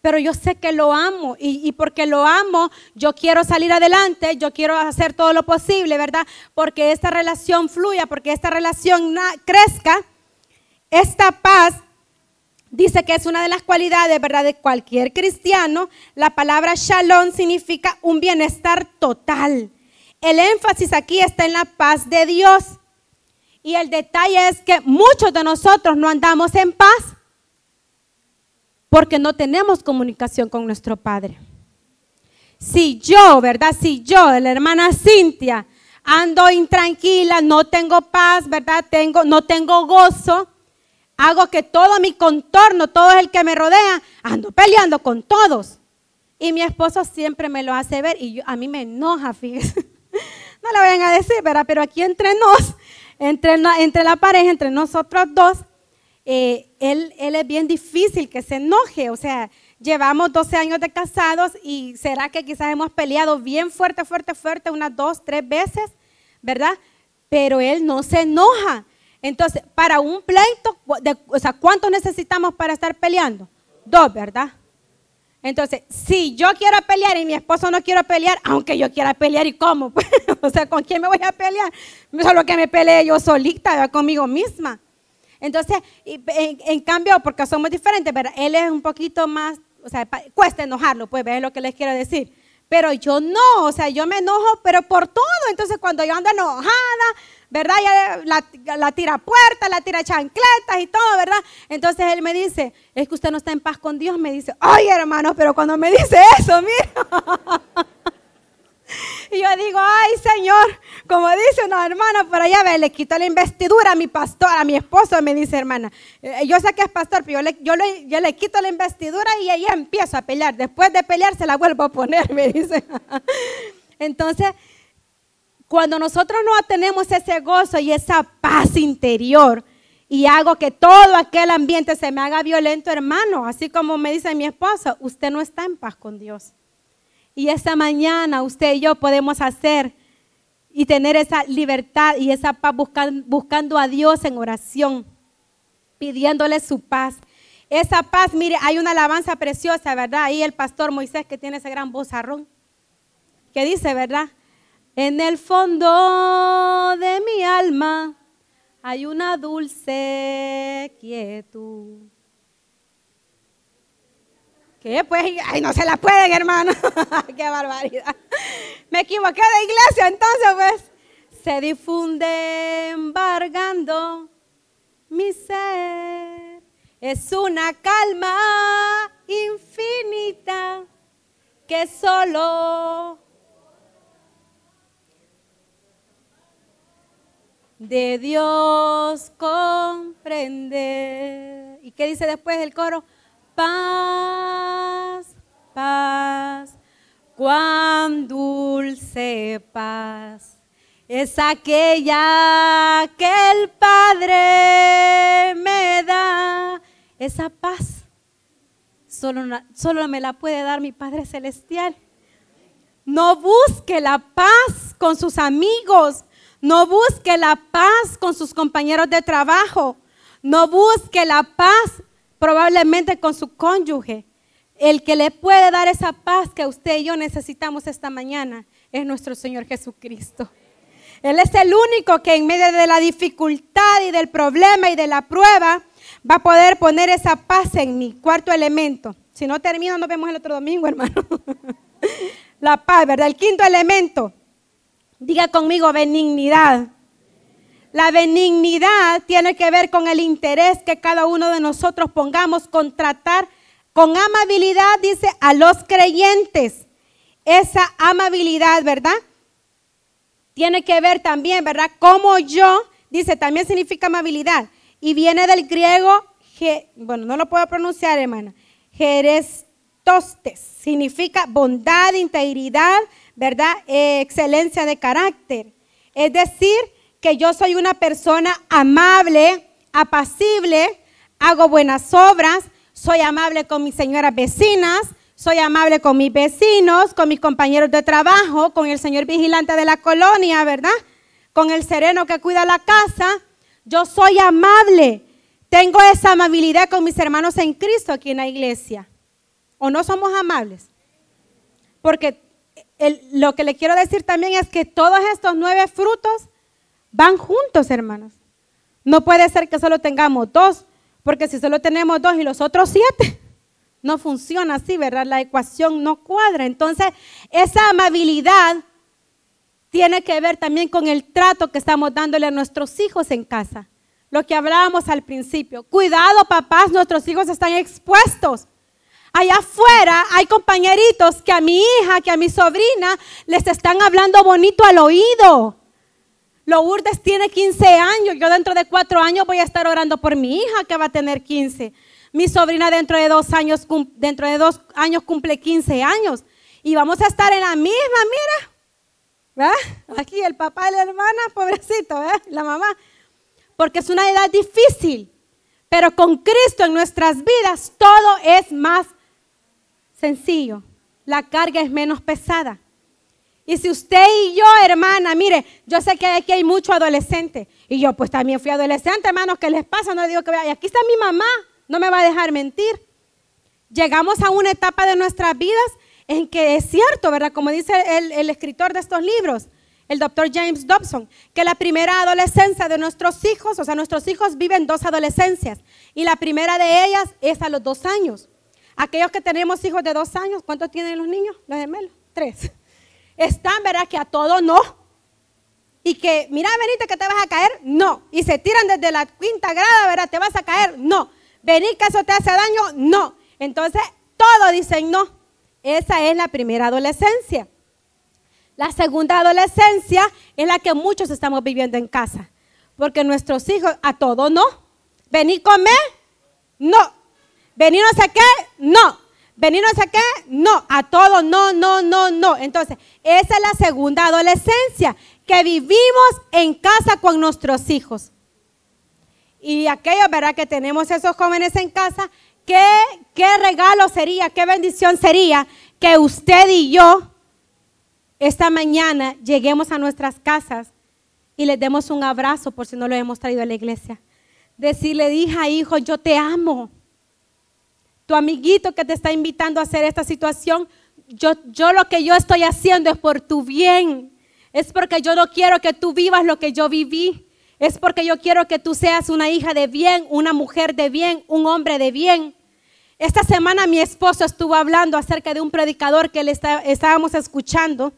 pero yo sé que lo amo y, porque lo amo, yo quiero salir adelante, yo quiero hacer todo lo posible, ¿verdad? Porque esta relación fluya, porque esta relación crezca. Esta paz dice que es una de las cualidades, ¿verdad? De cualquier cristiano. La palabra shalom significa un bienestar total. El énfasis aquí está en la paz de Dios. Y el detalle es que muchos de nosotros no andamos en paz porque no tenemos comunicación con nuestro Padre. Si yo, ¿verdad? Si yo, la hermana Cintia, ando intranquila, no tengo paz, ¿verdad? Tengo, no tengo gozo, hago que todo mi contorno, todo el que me rodea, ando peleando con todos. Y mi esposo siempre me lo hace ver y a mí me enoja, fíjese. (laughs) No le vayan a decir, ¿verdad? Pero aquí entre nos, entre, entre la pareja, entre nosotros dos, eh, él, él es bien difícil que se enoje. O sea, llevamos 12 años de casados y será que quizás hemos peleado bien fuerte, fuerte, fuerte, unas dos, tres veces, ¿verdad? Pero él no se enoja. Entonces, para un pleito, o sea, ¿cuánto necesitamos para estar peleando? Dos, ¿verdad? Entonces, si yo quiero pelear y mi esposo no quiere pelear, aunque yo quiera pelear, ¿y cómo? (laughs) o sea, ¿con quién me voy a pelear? Solo que me peleé yo solita, conmigo misma. Entonces, en, cambio, porque somos diferentes, ¿verdad? Él es un poquito más, o sea, cuesta enojarlo, pues, ver lo que les quiero decir. Pero yo no, o sea, yo me enojo, pero por todo. Entonces, cuando yo ando enojada, ¿verdad? Ya la, tira puerta, la tira chancletas y todo, ¿verdad? Entonces él me dice, es que usted no está en paz con Dios. Me dice, ay, hermano, pero cuando me dice eso, mira. (laughs) Y yo digo, ay Señor, como dice una hermana por allá, ve, le quito la investidura a mi pastor, a mi esposo, me dice hermana. Eh, yo sé que es pastor, pero yo le, yo, le, quito la investidura y ella empiezo a pelear. Después de pelear se la vuelvo a poner, (laughs) me dice. Entonces, cuando nosotros no tenemos ese gozo y esa paz interior, y hago que todo aquel ambiente se me haga violento, hermano, así como me dice mi esposo, usted no está en paz con Dios. Y esta mañana usted y yo podemos hacer y tener esa libertad y esa paz buscando a Dios en oración, pidiéndole su paz. Esa paz, mire, hay una alabanza preciosa, ¿verdad? Ahí el pastor Moisés que tiene ese gran vozarrón, que dice, ¿verdad? En el fondo de mi alma hay una dulce quietud ¿Qué? Pues, ay, no se la pueden, hermano. (laughs) Qué barbaridad. Me equivoqué de iglesia, entonces, pues, se difunde embargando mi ser. Es una calma infinita que solo de Dios comprende. ¿Y qué dice después el coro? paz, paz, cuán dulce paz es aquella que el Padre me da. Esa paz solo, solo me la puede dar mi Padre Celestial. No busque la paz con sus amigos. No busque la paz con sus compañeros de trabajo. No busque la paz probablemente con su cónyuge. El que le puede dar esa paz que usted y yo necesitamos esta mañana es nuestro Señor Jesucristo. Él es el único que en medio de la dificultad y del problema y de la prueba va a poder poner esa paz en mi cuarto elemento. Si no termino, nos vemos el otro domingo, hermano. (laughs) la paz, ¿verdad? El quinto elemento. Diga conmigo benignidad. La benignidad tiene que ver con el interés que cada uno de nosotros pongamos con tratar con amabilidad, dice, a los creyentes. Esa amabilidad, ¿verdad? Tiene que ver también, ¿verdad? Como yo, dice, también significa amabilidad. Y viene del griego, bueno, no lo puedo pronunciar, hermana. Jerestostes. Significa bondad, integridad, ¿verdad? excelencia de carácter. Es decir, que yo soy una persona amable, apacible, hago buenas obras, soy amable con mis señoras vecinas, soy amable con mis vecinos, con mis compañeros de trabajo, con el señor vigilante de la colonia, ¿verdad? Con el sereno que cuida la casa. Yo soy amable. Tengo esa amabilidad con mis hermanos en Cristo aquí en la iglesia. ¿O no somos amables? Porque lo que le quiero decir también es que todos estos nueve frutos van juntos, hermanos. No puede ser que solo tengamos dos, porque si solo tenemos dos y los otros siete, (laughs) no funciona así, ¿verdad? La ecuación no cuadra. Entonces, esa amabilidad tiene que ver también con el trato que estamos dándole a nuestros hijos en casa. Lo que hablábamos al principio. Cuidado, papás, nuestros hijos están expuestos. Allá afuera hay compañeritos que a mi hija, que a mi sobrina les están hablando bonito al oído. Lourdes tiene 15 años, yo dentro de cuatro años voy a estar orando por mi hija que va a tener 15. Mi sobrina dentro de dos años, de cumple 15 años. Y vamos a estar en la misma, mira. ¿Verdad? Aquí el papá y la hermana, pobrecito, ¿verdad? La mamá. Porque es una edad difícil. Pero con Cristo en nuestras vidas todo es más sencillo. La carga es menos pesada. Y si usted y yo, hermana, mire, yo sé que aquí hay mucho adolescente. Y yo pues también fui adolescente, hermanos, ¿qué les pasa? No le digo que vaya. Aquí está mi mamá, no me va a dejar mentir. Llegamos a una etapa de nuestras vidas en que es cierto, ¿verdad? Como dice el, el escritor de estos libros, el doctor James Dobson, que la primera adolescencia de nuestros hijos, o sea, nuestros hijos viven dos adolescencias. Y la primera de ellas es a los dos años. Aquellos que tenemos hijos de dos años, ¿cuántos tienen los niños? Los gemelos, tres están, ¿verdad? Que a todo no. Y que, mira, venite que te vas a caer, no. Y se tiran desde la quinta grada, ¿verdad? Te vas a caer, no. Venir que eso te hace daño, no. Entonces, todos dicen no. Esa es la primera adolescencia. La segunda adolescencia es la que muchos estamos viviendo en casa. Porque nuestros hijos, a todo no. Venir comer, no. Venir no sé qué, no venir no sé qué, no, a todo, no, no, no, no. Entonces, esa es la segunda adolescencia, que vivimos en casa con nuestros hijos. Y aquellos, ¿verdad? Que tenemos esos jóvenes en casa, ¿qué, qué regalo sería, qué bendición sería que usted y yo esta mañana lleguemos a nuestras casas y les demos un abrazo por si no lo hemos traído a la iglesia. Decirle, hija, hijo, yo te amo tu amiguito que te está invitando a hacer esta situación, yo, yo lo que yo estoy haciendo es por tu bien. Es porque yo no quiero que tú vivas lo que yo viví. Es porque yo quiero que tú seas una hija de bien, una mujer de bien, un hombre de bien. Esta semana mi esposo estuvo hablando acerca de un predicador que le estábamos escuchando.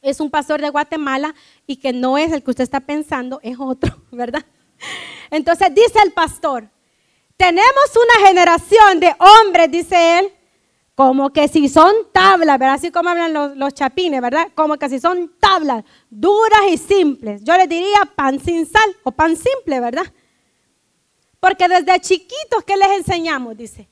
Es un pastor de Guatemala y que no es el que usted está pensando, es otro, (laughs) ¿verdad? Entonces dice el pastor, tenemos una generación de hombres, dice él, como que si son tablas, ¿verdad? Así como hablan los, chapines, ¿verdad? Como que si son tablas, duras y simples. Yo les diría pan sin sal o pan simple, ¿verdad? Porque desde chiquitos, ¿qué les enseñamos? Dice,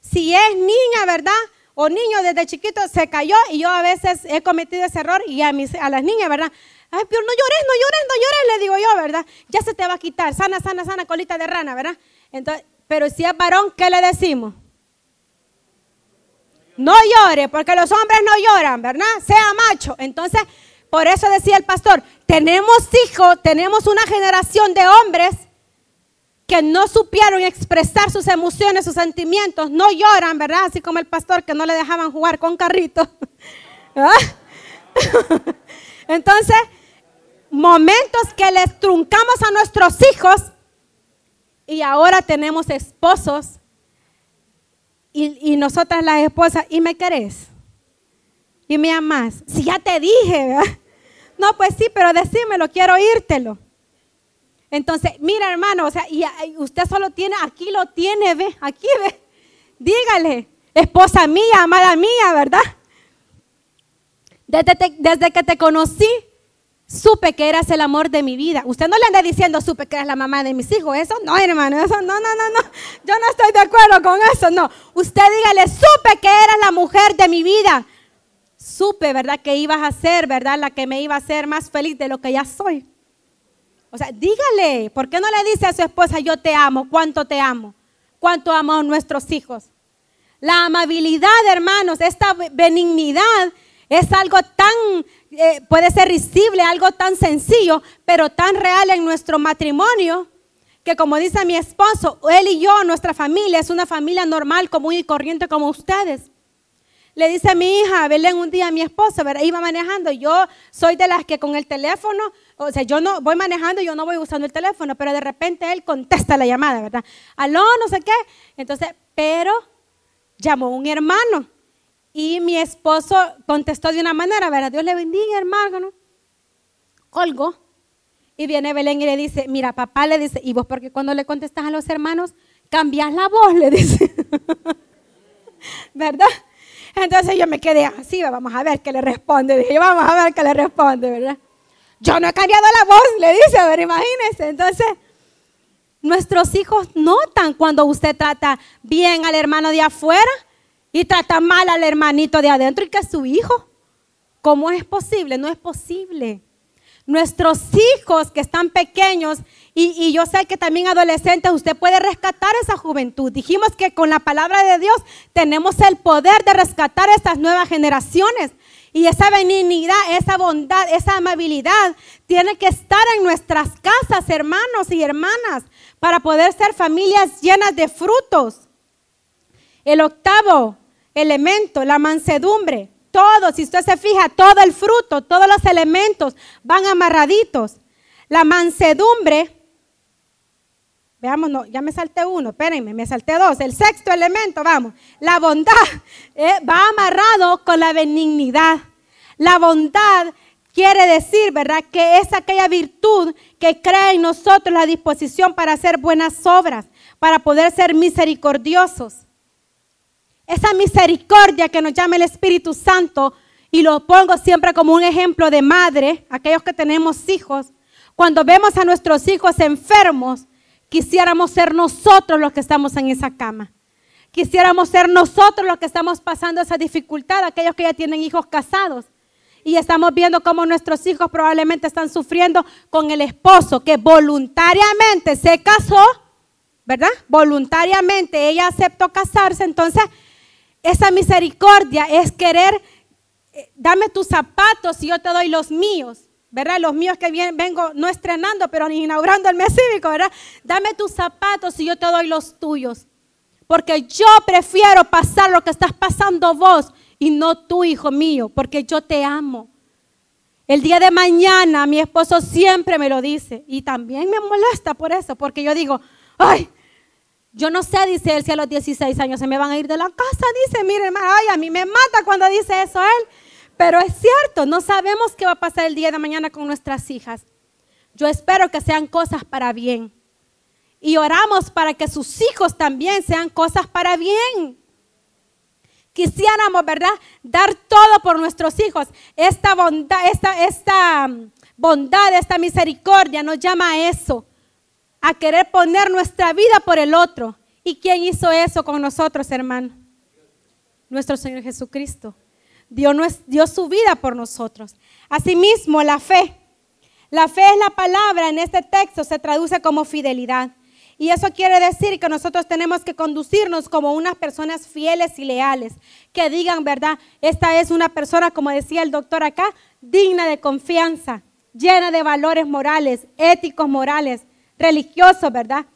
si es niña, ¿verdad? O niño desde chiquito se cayó y yo a veces he cometido ese error y a, mis, a las niñas, ¿verdad? Ay, pero no llores, no llores, no llores, le digo yo, ¿verdad? Ya se te va a quitar, sana, sana, sana, colita de rana, ¿verdad? Entonces, pero si es varón, ¿qué le decimos? No llore, porque los hombres no lloran, ¿verdad? Sea macho. Entonces, por eso decía el pastor, tenemos hijos, tenemos una generación de hombres que no supieron expresar sus emociones, sus sentimientos, no lloran, ¿verdad? Así como el pastor que no le dejaban jugar con carrito. (laughs) (laughs) Entonces, momentos que les truncamos a nuestros hijos y ahora tenemos esposos y, nosotras las esposas, ¿y me querés? ¿Y me amas? Si ya te dije, ¿verdad? No, pues sí, pero decímelo, quiero oírtelo. Entonces, mira hermano, o sea, y, usted solo tiene, aquí lo tiene, ve, aquí ve. Dígale, esposa mía, amada mía, ¿verdad? Desde, desde que te conocí, supe que eras el amor de mi vida. Usted no le anda diciendo, supe que eras la mamá de mis hijos. Eso no, hermano, eso no, no, no, no. Yo no estoy de acuerdo con eso, no. Usted dígale, supe que eras la mujer de mi vida. Supe, ¿verdad? Que ibas a ser, ¿verdad? La que me iba a hacer más feliz de lo que ya soy. O sea, dígale, ¿por qué no le dice a su esposa, yo te amo, cuánto te amo, cuánto amo a nuestros hijos? La amabilidad, hermanos, esta benignidad es algo tan, eh, puede ser risible, algo tan sencillo, pero tan real en nuestro matrimonio, que como dice mi esposo, él y yo, nuestra familia es una familia normal, común y corriente como ustedes. Le dice a mi hija, Belén, un día a mi esposa, iba manejando. Yo soy de las que con el teléfono, o sea, yo no voy manejando, yo no voy usando el teléfono, pero de repente él contesta la llamada, ¿verdad? Aló, no sé qué. Entonces, pero llamó un hermano y mi esposo contestó de una manera, ¿verdad? Dios le bendiga, hermano. Colgó. Y viene Belén y le dice, mira, papá le dice, ¿y vos porque cuando le contestas a los hermanos, cambias la voz? Le dice. (laughs) ¿Verdad? Entonces yo me quedé así, vamos a ver qué le responde. Dije, vamos a ver qué le responde, ¿verdad? Yo no he cambiado la voz, le dice, a ver, imagínense. Entonces, nuestros hijos notan cuando usted trata bien al hermano de afuera y trata mal al hermanito de adentro y que es su hijo. ¿Cómo es posible? No es posible nuestros hijos que están pequeños y, yo sé que también adolescentes, usted puede rescatar esa juventud. Dijimos que con la palabra de Dios tenemos el poder de rescatar estas nuevas generaciones. Y esa benignidad, esa bondad, esa amabilidad tiene que estar en nuestras casas, hermanos y hermanas, para poder ser familias llenas de frutos. El octavo elemento, la mansedumbre. Todo, si usted se fija, todo el fruto, todos los elementos van amarraditos. La mansedumbre, veamos, no, ya me salté uno, espérenme, me salté dos. El sexto elemento, vamos, la bondad (laughs) eh, va amarrado con la benignidad. La bondad quiere decir, ¿verdad? Que es aquella virtud que crea en nosotros la disposición para hacer buenas obras, para poder ser misericordiosos. Esa misericordia que nos llama el Espíritu Santo, y lo pongo siempre como un ejemplo de madre, aquellos que tenemos hijos, cuando vemos a nuestros hijos enfermos, quisiéramos ser nosotros los que estamos en esa cama. Quisiéramos ser nosotros los que estamos pasando esa dificultad, aquellos que ya tienen hijos casados. Y estamos viendo cómo nuestros hijos probablemente están sufriendo con el esposo que voluntariamente se casó, ¿verdad? Voluntariamente ella aceptó casarse, entonces esa misericordia es querer, eh, dame tus zapatos y yo te doy los míos. ¿verdad? Los míos que vengo no estrenando, pero inaugurando el mes cívico, ¿verdad? Dame tus zapatos y yo te doy los tuyos. Porque yo prefiero pasar lo que estás pasando vos y no tú, hijo mío, porque yo te amo. El día de mañana mi esposo siempre me lo dice y también me molesta por eso, porque yo digo, ay, yo no sé, dice él, si a los 16 años se me van a ir de la casa. Dice, mire, hermano, ay, a mí me mata cuando dice eso él. Pero es cierto, no sabemos qué va a pasar el día de mañana con nuestras hijas. Yo espero que sean cosas para bien. Y oramos para que sus hijos también sean cosas para bien. Quisiéramos, ¿verdad? Dar todo por nuestros hijos. Esta bondad, esta, esta bondad, esta misericordia nos llama a eso a querer poner nuestra vida por el otro. ¿Y quién hizo eso con nosotros, hermano? Nuestro Señor Jesucristo. Dio, dio su vida por nosotros. Asimismo, la fe. La fe es la palabra en este texto, se traduce como fidelidad. Y eso quiere decir que nosotros tenemos que conducirnos como unas personas fieles y leales, que digan, ¿verdad? Esta es una persona, como decía el doctor acá, digna de confianza, llena de valores morales, éticos morales, religioso, ¿verdad?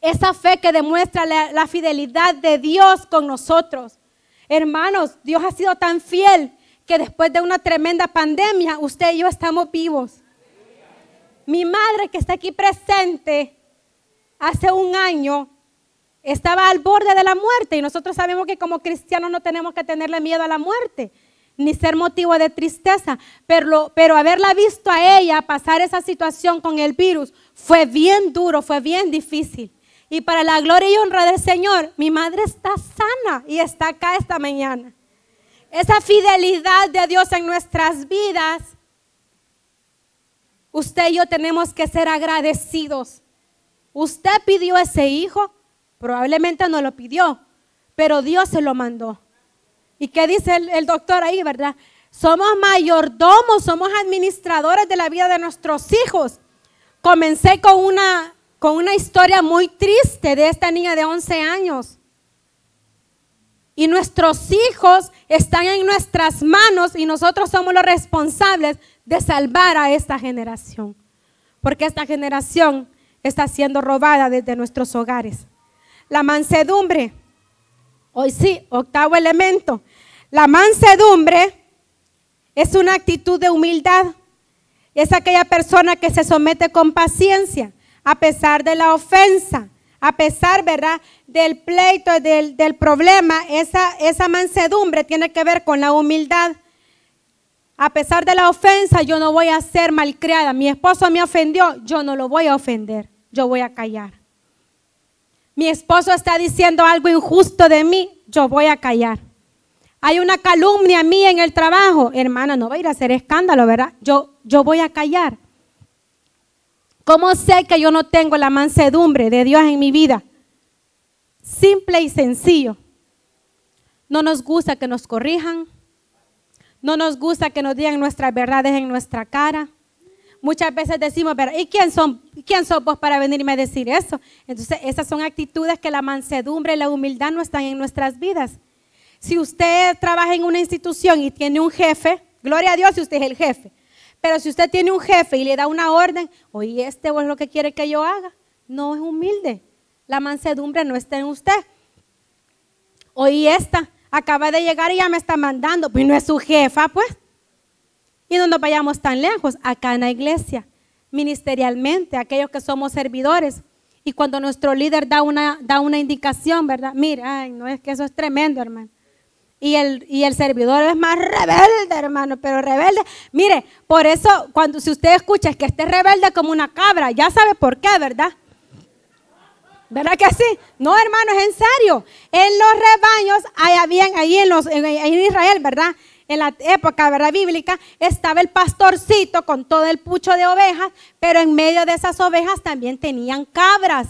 Esa fe que demuestra la, fidelidad de Dios con nosotros. Hermanos, Dios ha sido tan fiel que después de una tremenda pandemia, usted y yo estamos vivos. Mi madre que está aquí presente hace un año estaba al borde de la muerte y nosotros sabemos que como cristianos no tenemos que tenerle miedo a la muerte ni ser motivo de tristeza, pero, pero haberla visto a ella pasar esa situación con el virus fue bien duro, fue bien difícil. Y para la gloria y honra del Señor, mi madre está sana y está acá esta mañana. Esa fidelidad de Dios en nuestras vidas, usted y yo tenemos que ser agradecidos. Usted pidió ese hijo, probablemente no lo pidió, pero Dios se lo mandó. ¿Y qué dice el, doctor ahí, verdad? Somos mayordomos, somos administradores de la vida de nuestros hijos. Comencé con una, con una historia muy triste de esta niña de 11 años. Y nuestros hijos están en nuestras manos y nosotros somos los responsables de salvar a esta generación. Porque esta generación está siendo robada desde nuestros hogares. La mansedumbre, hoy sí, octavo elemento. La mansedumbre es una actitud de humildad. Es aquella persona que se somete con paciencia a pesar de la ofensa, a pesar, ¿verdad?, del pleito, del, del problema. Esa, esa mansedumbre tiene que ver con la humildad. A pesar de la ofensa, yo no voy a ser malcriada. Mi esposo me ofendió, yo no lo voy a ofender, yo voy a callar. Mi esposo está diciendo algo injusto de mí, yo voy a callar. Hay una calumnia a mí en el trabajo, hermana, no va a ir a hacer escándalo, ¿verdad? Yo, yo voy a callar. ¿Cómo sé que yo no tengo la mansedumbre de Dios en mi vida? Simple y sencillo. No nos gusta que nos corrijan, no nos gusta que nos digan nuestras verdades en nuestra cara. Muchas veces decimos, ¿y quién son, quién son vos para venirme a decir eso? Entonces, esas son actitudes que la mansedumbre y la humildad no están en nuestras vidas. Si usted trabaja en una institución y tiene un jefe, gloria a Dios si usted es el jefe. Pero si usted tiene un jefe y le da una orden, oye, este es lo que quiere que yo haga, no es humilde. La mansedumbre no está en usted. Oye, esta, acaba de llegar y ya me está mandando. Pues no es su jefa, pues. Y no nos vayamos tan lejos, acá en la iglesia, ministerialmente, aquellos que somos servidores. Y cuando nuestro líder da una, da una indicación, ¿verdad? Mira, ay, no es que eso es tremendo, hermano. Y el, y el servidor es más rebelde, hermano, pero rebelde. Mire, por eso, cuando si usted escucha que esté rebelde como una cabra, ya sabe por qué, ¿verdad? ¿Verdad que sí? No, hermanos, en serio. En los rebaños, allá bien, ahí en, los, en, Israel, ¿verdad? En la época bíblica, estaba el pastorcito con todo el pucho de ovejas, pero en medio de esas ovejas también tenían cabras.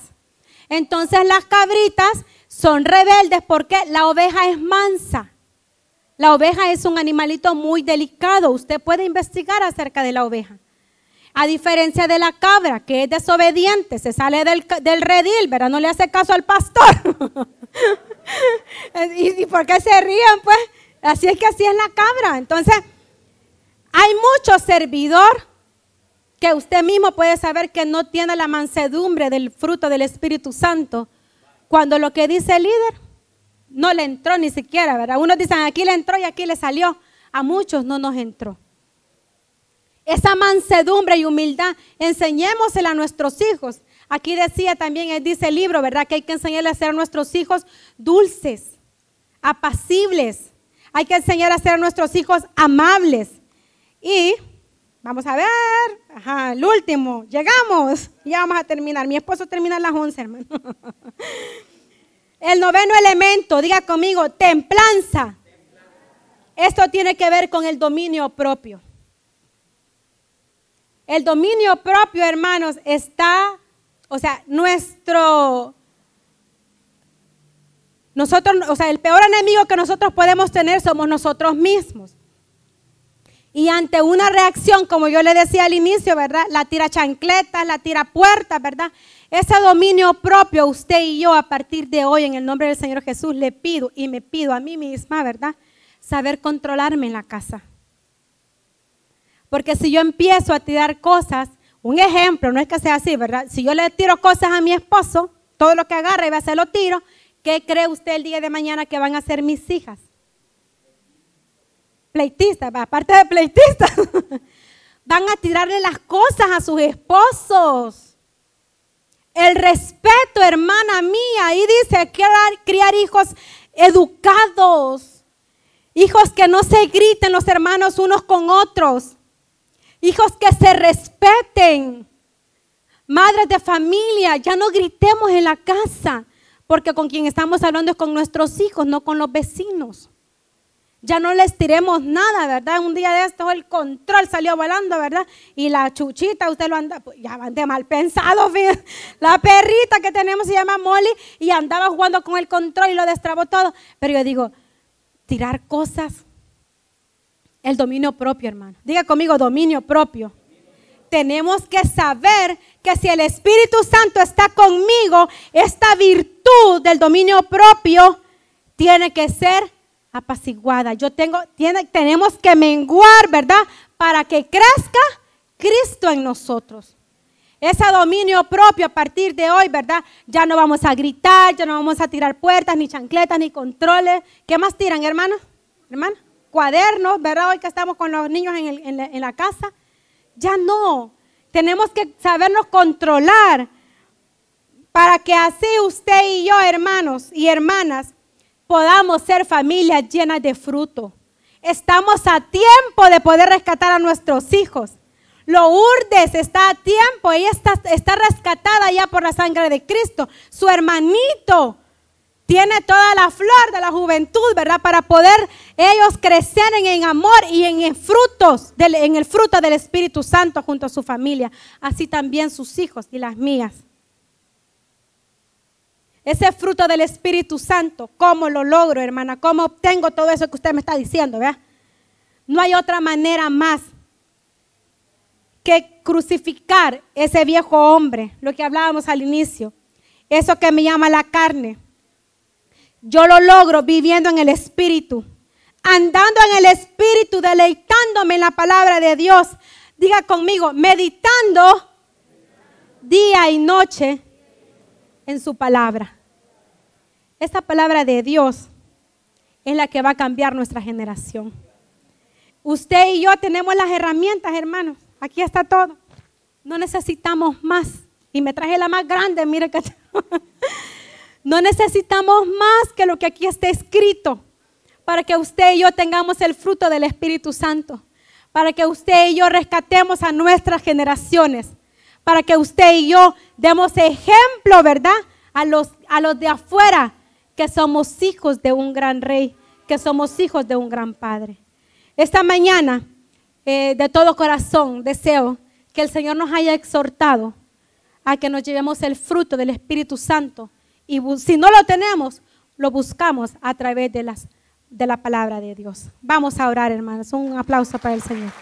Entonces las cabritas son rebeldes porque la oveja es mansa. La oveja es un animalito muy delicado. Usted puede investigar acerca de la oveja. A diferencia de la cabra, que es desobediente, se sale del, redil, ¿verdad? No le hace caso al pastor. (laughs) ¿Y, ¿Y por qué se ríen? Pues así es que así es la cabra. Entonces, hay mucho servidor que usted mismo puede saber que no tiene la mansedumbre del fruto del Espíritu Santo, cuando lo que dice el líder no le entró ni siquiera, ¿verdad? Unos dicen aquí le entró y aquí le salió. A muchos no nos entró esa mansedumbre y humildad, enseñémosela a nuestros hijos. Aquí decía también, dice el libro, ¿verdad? Que hay que enseñarle a ser a nuestros hijos dulces, apacibles. Hay que enseñar a ser a nuestros hijos amables. Y vamos a ver, ajá, el último, llegamos. Ya vamos a terminar. Mi esposo termina a las 11, hermano. (laughs) El noveno elemento, diga conmigo, templanza. Esto tiene que ver con el dominio propio. El dominio propio, hermanos, está, o sea, nuestro, nosotros, o sea, el peor enemigo que nosotros podemos tener somos nosotros mismos. Y ante una reacción, como yo le decía al inicio, ¿verdad? La tira chancletas, la tira puertas, ¿verdad? Ese dominio propio, usted y yo, a partir de hoy, en el nombre del Señor Jesús, le pido y me pido a mí misma, ¿verdad? Saber controlarme en la casa. Porque si yo empiezo a tirar cosas, un ejemplo, no es que sea así, ¿verdad? Si yo le tiro cosas a mi esposo, todo lo que agarra y va a hacer lo tiro, ¿qué cree usted el día de mañana que van a ser mis hijas? Pleitistas, aparte de pleitistas, (laughs) van a tirarle las cosas a sus esposos. El respeto, hermana mía, ahí dice criar, criar hijos educados, hijos que no se griten los hermanos unos con otros, Hijos que se respeten. Madres de familia, ya no gritemos en la casa, porque con quien estamos hablando es con nuestros hijos, no con los vecinos. Ya no les tiremos nada, ¿verdad? Un día de esto el control salió volando, ¿verdad? Y la chuchita, usted lo anda, pues, ya van de mal pensado, (laughs) la perrita que tenemos se llama Molly y andaba jugando con el control y lo destrabó todo. Pero yo digo, tirar cosas el dominio propio, hermano. Diga conmigo, dominio propio. Tenemos que saber que si el Espíritu Santo está conmigo, esta virtud del dominio propio tiene que ser apaciguada. Yo tengo, tenemos que menguar, ¿verdad? Para que crezca Cristo en nosotros. Ese dominio propio a partir de hoy, ¿verdad? Ya no vamos a gritar, ya no vamos a tirar puertas, ni chancletas, ni controles. ¿Qué más tiran, hermano? Hermano, cuadernos, ¿verdad? Hoy que estamos con los niños en, en la casa. Ya no. Tenemos que sabernos controlar para que así usted y yo, hermanos y hermanas, podamos ser familias llenas de fruto. Estamos a tiempo de poder rescatar a nuestros hijos. Lourdes está a tiempo, ella está, está rescatada ya por la sangre de Cristo. Su hermanito tiene toda la flor de la juventud, ¿verdad? Para poder ellos crecer en, amor y en, frutos, en el fruto del Espíritu Santo junto a su familia. Así también sus hijos y las mías. Ese fruto del Espíritu Santo, ¿cómo lo logro, hermana? ¿Cómo obtengo todo eso que usted me está diciendo, ¿verdad? No hay otra manera más que crucificar ese viejo hombre, lo que hablábamos al inicio, eso que me llama la carne. Yo lo logro viviendo en el Espíritu, andando en el Espíritu, deleitándome en la palabra de Dios. Diga conmigo, meditando día y noche en su palabra. Esta palabra de Dios es la que va a cambiar nuestra generación. Usted y yo tenemos las herramientas, hermanos. Aquí está todo. No necesitamos más. Y me traje la más grande, mire que... (laughs) no necesitamos más que lo que aquí está escrito para que usted y yo tengamos el fruto del Espíritu Santo, para que usted y yo rescatemos a nuestras generaciones, para que usted y yo demos ejemplo, ¿verdad? A los, a los de afuera, que somos hijos de un gran rey, que somos hijos de un gran padre. Esta mañana eh, de todo corazón deseo que el Señor nos haya exhortado a que nos llevemos el fruto del Espíritu Santo. Y si no lo tenemos, lo buscamos a través de, las, de la palabra de Dios. Vamos a orar, hermanos. Un aplauso para el Señor.